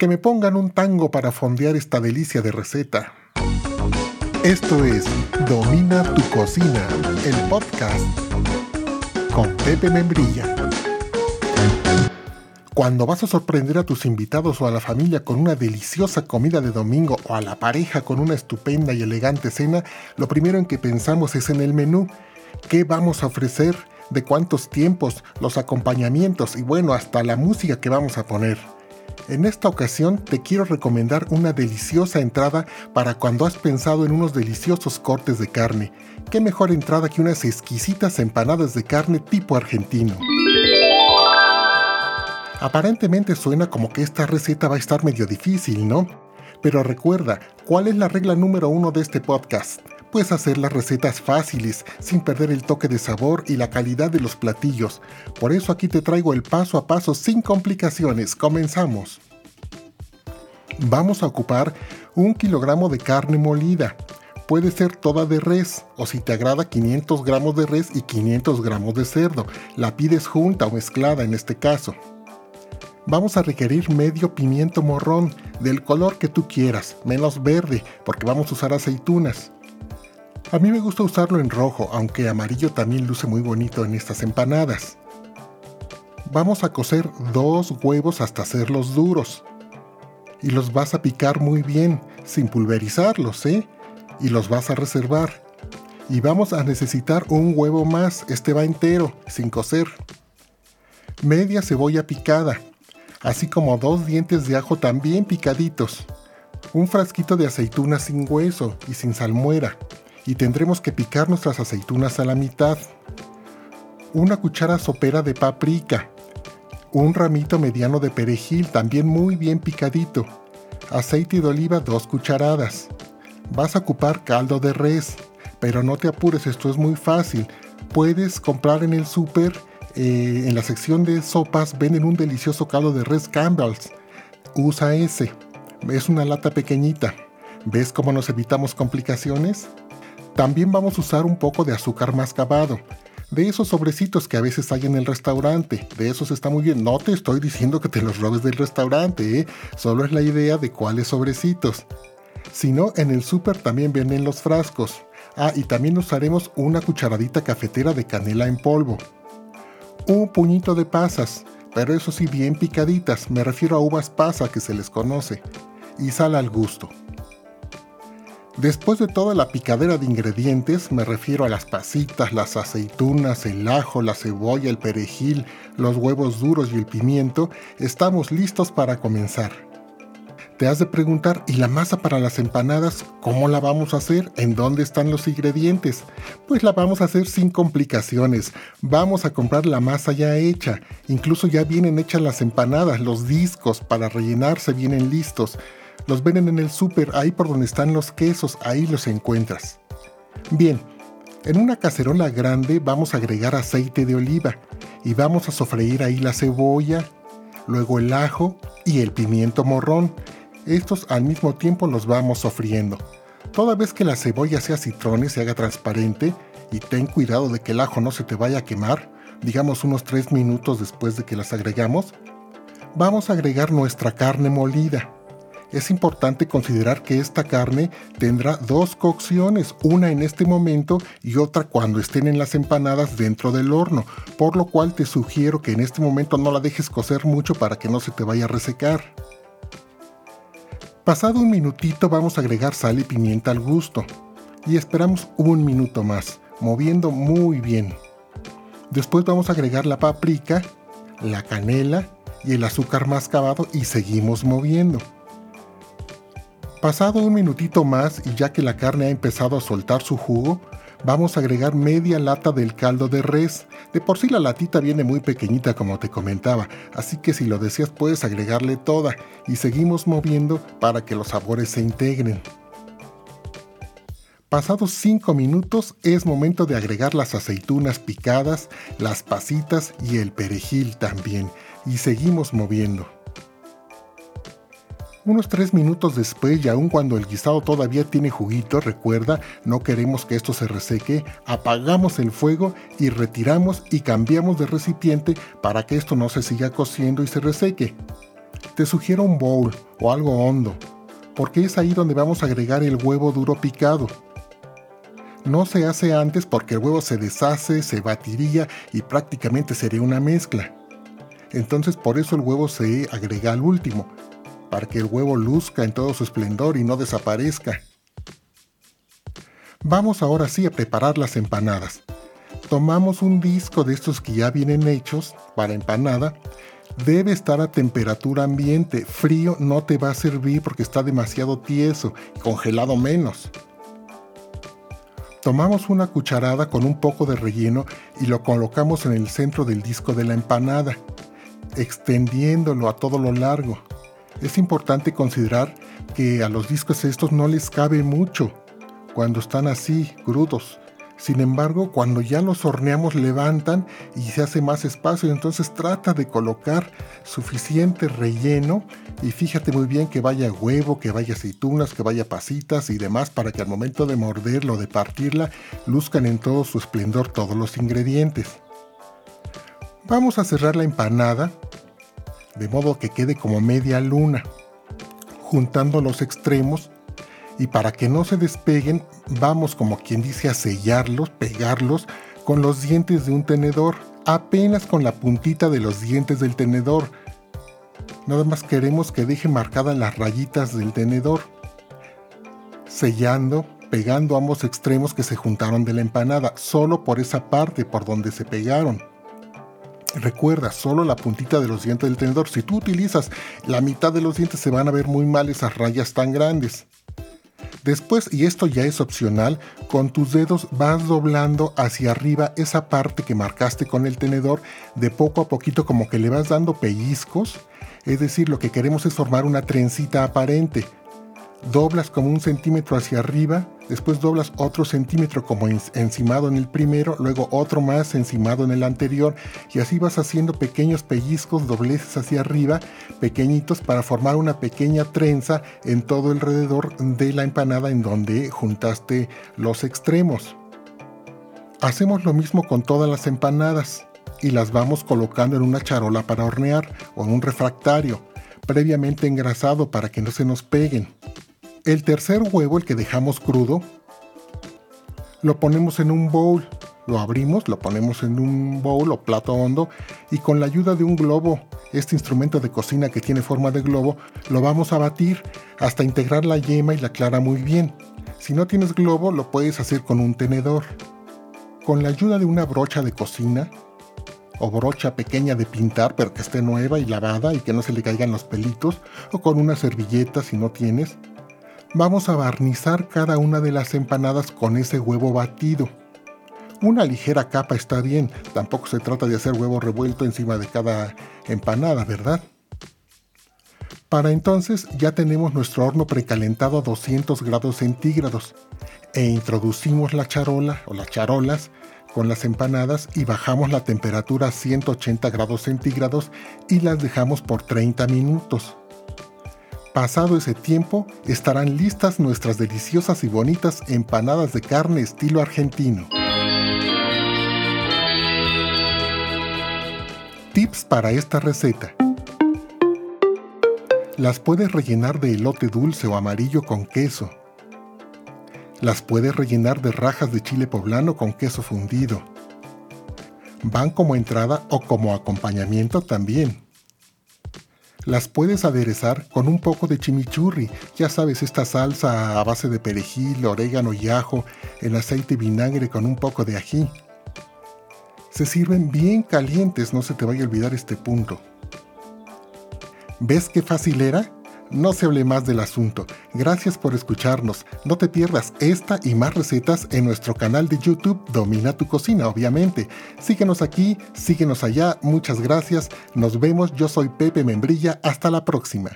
que me pongan un tango para fondear esta delicia de receta. Esto es Domina tu cocina, el podcast con Pepe Membrilla. Cuando vas a sorprender a tus invitados o a la familia con una deliciosa comida de domingo o a la pareja con una estupenda y elegante cena, lo primero en que pensamos es en el menú. ¿Qué vamos a ofrecer? ¿De cuántos tiempos? Los acompañamientos y bueno, hasta la música que vamos a poner. En esta ocasión te quiero recomendar una deliciosa entrada para cuando has pensado en unos deliciosos cortes de carne. ¿Qué mejor entrada que unas exquisitas empanadas de carne tipo argentino? Aparentemente suena como que esta receta va a estar medio difícil, ¿no? Pero recuerda, ¿cuál es la regla número uno de este podcast? Puedes hacer las recetas fáciles, sin perder el toque de sabor y la calidad de los platillos. Por eso aquí te traigo el paso a paso sin complicaciones. Comenzamos. Vamos a ocupar un kilogramo de carne molida. Puede ser toda de res, o si te agrada 500 gramos de res y 500 gramos de cerdo. La pides junta o mezclada en este caso. Vamos a requerir medio pimiento morrón, del color que tú quieras, menos verde, porque vamos a usar aceitunas. A mí me gusta usarlo en rojo, aunque amarillo también luce muy bonito en estas empanadas. Vamos a cocer dos huevos hasta hacerlos duros. Y los vas a picar muy bien, sin pulverizarlos, ¿eh? Y los vas a reservar. Y vamos a necesitar un huevo más, este va entero, sin cocer. Media cebolla picada, así como dos dientes de ajo también picaditos. Un frasquito de aceitunas sin hueso y sin salmuera y tendremos que picar nuestras aceitunas a la mitad. Una cuchara sopera de paprika. Un ramito mediano de perejil también muy bien picadito. Aceite de oliva dos cucharadas. Vas a ocupar caldo de res, pero no te apures, esto es muy fácil. Puedes comprar en el súper, eh, en la sección de sopas, venden un delicioso caldo de res Campbell's. Usa ese. Es una lata pequeñita. ¿Ves cómo nos evitamos complicaciones? También vamos a usar un poco de azúcar mascabado. De esos sobrecitos que a veces hay en el restaurante. De esos está muy bien. No te estoy diciendo que te los robes del restaurante, ¿eh? Solo es la idea de cuáles sobrecitos. Si no, en el súper también vienen los frascos. Ah, y también usaremos una cucharadita cafetera de canela en polvo. Un puñito de pasas, pero eso sí bien picaditas, me refiero a uvas pasa que se les conoce. Y sal al gusto. Después de toda la picadera de ingredientes, me refiero a las pasitas, las aceitunas, el ajo, la cebolla, el perejil, los huevos duros y el pimiento, estamos listos para comenzar. Te has de preguntar, ¿y la masa para las empanadas? ¿Cómo la vamos a hacer? ¿En dónde están los ingredientes? Pues la vamos a hacer sin complicaciones. Vamos a comprar la masa ya hecha. Incluso ya vienen hechas las empanadas, los discos para rellenarse vienen listos. Los venden en el súper, ahí por donde están los quesos, ahí los encuentras. Bien, en una cacerola grande vamos a agregar aceite de oliva y vamos a sofreír ahí la cebolla, luego el ajo y el pimiento morrón. Estos al mismo tiempo los vamos sofriendo. Toda vez que la cebolla sea citrón y se haga transparente, y ten cuidado de que el ajo no se te vaya a quemar, digamos unos 3 minutos después de que las agregamos, vamos a agregar nuestra carne molida es importante considerar que esta carne tendrá dos cocciones, una en este momento y otra cuando estén en las empanadas dentro del horno, por lo cual te sugiero que en este momento no la dejes cocer mucho para que no se te vaya a resecar. Pasado un minutito vamos a agregar sal y pimienta al gusto y esperamos un minuto más, moviendo muy bien. Después vamos a agregar la paprika, la canela y el azúcar mascabado y seguimos moviendo. Pasado un minutito más y ya que la carne ha empezado a soltar su jugo, vamos a agregar media lata del caldo de res. De por sí la latita viene muy pequeñita como te comentaba, así que si lo deseas puedes agregarle toda y seguimos moviendo para que los sabores se integren. Pasados 5 minutos es momento de agregar las aceitunas picadas, las pasitas y el perejil también y seguimos moviendo. Unos 3 minutos después y aun cuando el guisado todavía tiene juguito, recuerda, no queremos que esto se reseque, apagamos el fuego y retiramos y cambiamos de recipiente para que esto no se siga cociendo y se reseque. te sugiero un bowl o algo hondo, porque es ahí donde vamos a agregar el huevo duro picado. No se hace antes porque el huevo se deshace, se batiría y prácticamente sería una mezcla. Entonces por eso el huevo se agrega al último, para que el huevo luzca en todo su esplendor y no desaparezca. Vamos ahora sí a preparar las empanadas. Tomamos un disco de estos que ya vienen hechos para empanada. Debe estar a temperatura ambiente. Frío no te va a servir porque está demasiado tieso congelado menos. Tomamos una cucharada con un poco de relleno y lo colocamos en el centro del disco de la empanada, extendiéndolo a todo lo largo. Es importante considerar que a los discos estos no les cabe mucho cuando están así, crudos. Sin embargo, cuando ya los horneamos levantan y se hace más espacio, entonces trata de colocar suficiente relleno y fíjate muy bien que vaya huevo, que vaya aceitunas, que vaya pasitas y demás para que al momento de morderlo, de partirla, luzcan en todo su esplendor todos los ingredientes. Vamos a cerrar la empanada de modo que quede como media luna, juntando los extremos y para que no se despeguen vamos como quien dice a sellarlos, pegarlos con los dientes de un tenedor, apenas con la puntita de los dientes del tenedor. Nada más queremos que deje marcadas las rayitas del tenedor, sellando, pegando ambos extremos que se juntaron de la empanada, solo por esa parte por donde se pegaron. Recuerda, solo la puntita de los dientes del tenedor. Si tú utilizas la mitad de los dientes se van a ver muy mal esas rayas tan grandes. Después, y esto ya es opcional, con tus dedos vas doblando hacia arriba esa parte que marcaste con el tenedor de poco a poquito como que le vas dando pellizcos. Es decir, lo que queremos es formar una trencita aparente doblas como un centímetro hacia arriba, después doblas otro centímetro como encimado en el primero, luego otro más encimado en el anterior y así vas haciendo pequeños pellizcos, dobleces hacia arriba, pequeñitos para formar una pequeña trenza en todo alrededor de la empanada en donde juntaste los extremos. Hacemos lo mismo con todas las empanadas y las vamos colocando en una charola para hornear o en un refractario, previamente engrasado para que no se nos peguen. El tercer huevo, el que dejamos crudo, lo ponemos en un bowl, lo abrimos, lo ponemos en un bowl o plato hondo y con la ayuda de un globo, este instrumento de cocina que tiene forma de globo, lo vamos a batir hasta integrar la yema y la clara muy bien. Si no tienes globo, lo puedes hacer con un tenedor. Con la ayuda de una brocha de cocina, o brocha pequeña de pintar, pero que esté nueva y lavada y que no se le caigan los pelitos, o con una servilleta si no tienes, vamos a barnizar cada una de las empanadas con ese huevo batido. Una ligera capa está bien, tampoco se trata de hacer huevo revuelto encima de cada empanada, ¿verdad? Para entonces ya tenemos nuestro horno precalentado a 200 grados centígrados e introducimos la charola o las charolas con las empanadas y bajamos la temperatura a 180 grados centígrados y las dejamos por 30 minutos. Pasado ese tiempo, estarán listas nuestras deliciosas y bonitas empanadas de carne estilo argentino. Tips para esta receta. Las puedes rellenar de elote dulce o amarillo con queso. Las puedes rellenar de rajas de chile poblano con queso fundido. Van como entrada o como acompañamiento también. Las puedes aderezar con un poco de chimichurri, ya sabes, esta salsa a base de perejil, orégano y ajo, en aceite y vinagre con un poco de ají. Se sirven bien calientes, no se te vaya a olvidar este punto. ¿Ves qué fácil era? No se hable más del asunto. Gracias por escucharnos. No te pierdas esta y más recetas en nuestro canal de YouTube Domina tu cocina, obviamente. Síguenos aquí, síguenos allá. Muchas gracias. Nos vemos. Yo soy Pepe Membrilla. Hasta la próxima.